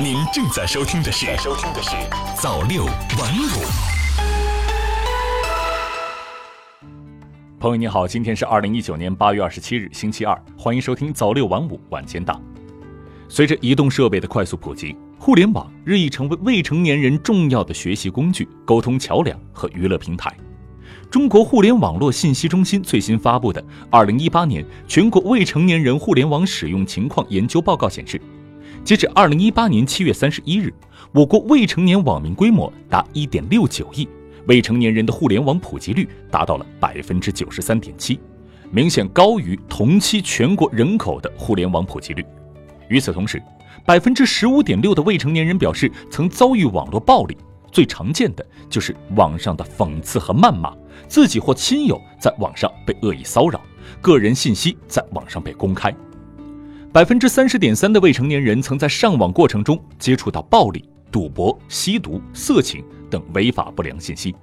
您正在收听的是《收听的是早六晚五》。朋友你好，今天是二零一九年八月二十七日，星期二，欢迎收听早六晚五晚间档。随着移动设备的快速普及，互联网日益成为未成年人重要的学习工具、沟通桥梁和娱乐平台。中国互联网络信息中心最新发布的《二零一八年全国未成年人互联网使用情况研究报告》显示，截至二零一八年七月三十一日，我国未成年网民规模达一点六九亿，未成年人的互联网普及率达到了百分之九十三点七，明显高于同期全国人口的互联网普及率。与此同时，百分之十五点六的未成年人表示曾遭遇网络暴力，最常见的就是网上的讽刺和谩骂，自己或亲友在网上被恶意骚扰，个人信息在网上被公开。百分之三十点三的未成年人曾在上网过程中接触到暴力、赌博、吸毒、色情等违法不良信息。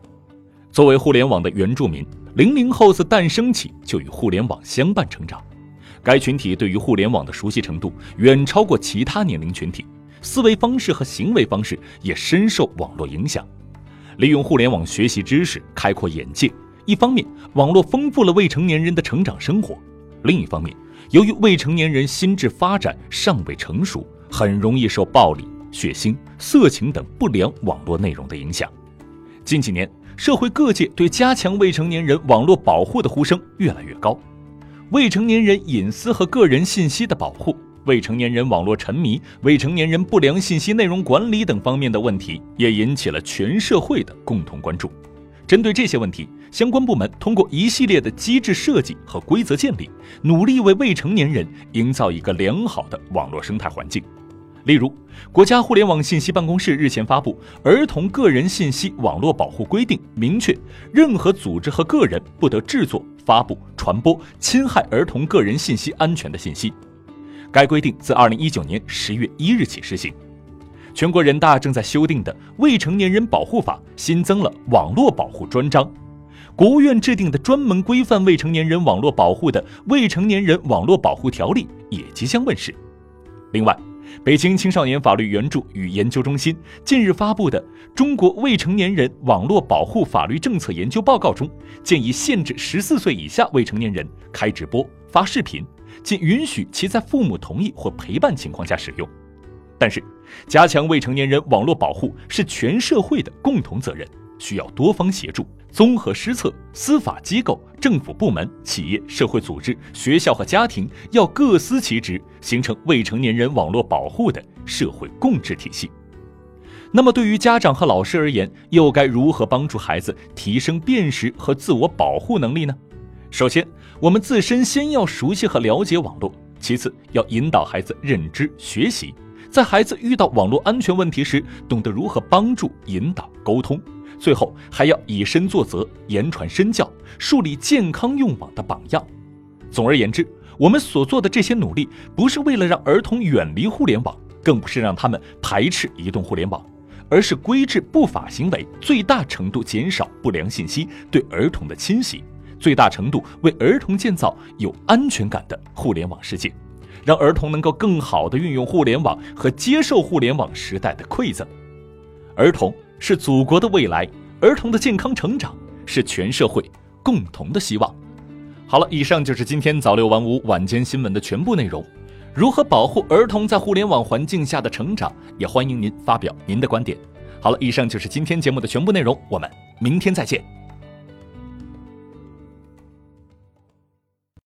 作为互联网的原住民，零零后自诞生起就与互联网相伴成长。该群体对于互联网的熟悉程度远超过其他年龄群体，思维方式和行为方式也深受网络影响。利用互联网学习知识，开阔眼界，一方面网络丰富了未成年人的成长生活，另一方面，由于未成年人心智发展尚未成熟，很容易受暴力、血腥、色情等不良网络内容的影响。近几年，社会各界对加强未成年人网络保护的呼声越来越高。未成年人隐私和个人信息的保护、未成年人网络沉迷、未成年人不良信息内容管理等方面的问题，也引起了全社会的共同关注。针对这些问题，相关部门通过一系列的机制设计和规则建立，努力为未成年人营造一个良好的网络生态环境。例如，国家互联网信息办公室日前发布《儿童个人信息网络保护规定》，明确任何组织和个人不得制作。发布、传播侵害儿童个人信息安全的信息。该规定自二零一九年十月一日起施行。全国人大正在修订的《未成年人保护法》新增了网络保护专章。国务院制定的专门规范未成年人网络保护的《未成年人网络保护条例》也即将问世。另外，北京青少年法律援助与研究中心近日发布的《中国未成年人网络保护法律政策研究报告》中，建议限制十四岁以下未成年人开直播、发视频，仅允许其在父母同意或陪伴情况下使用。但是，加强未成年人网络保护是全社会的共同责任。需要多方协助，综合施策。司法机构、政府部门、企业、社会组织、学校和家庭要各司其职，形成未成年人网络保护的社会共治体系。那么，对于家长和老师而言，又该如何帮助孩子提升辨识和自我保护能力呢？首先，我们自身先要熟悉和了解网络；其次，要引导孩子认知学习，在孩子遇到网络安全问题时，懂得如何帮助、引导、沟通。最后还要以身作则，言传身教，树立健康用网的榜样。总而言之，我们所做的这些努力，不是为了让儿童远离互联网，更不是让他们排斥移动互联网，而是规制不法行为，最大程度减少不良信息对儿童的侵袭，最大程度为儿童建造有安全感的互联网世界，让儿童能够更好地运用互联网和接受互联网时代的馈赠。儿童。是祖国的未来，儿童的健康成长是全社会共同的希望。好了，以上就是今天早六晚五晚间新闻的全部内容。如何保护儿童在互联网环境下的成长？也欢迎您发表您的观点。好了，以上就是今天节目的全部内容，我们明天再见。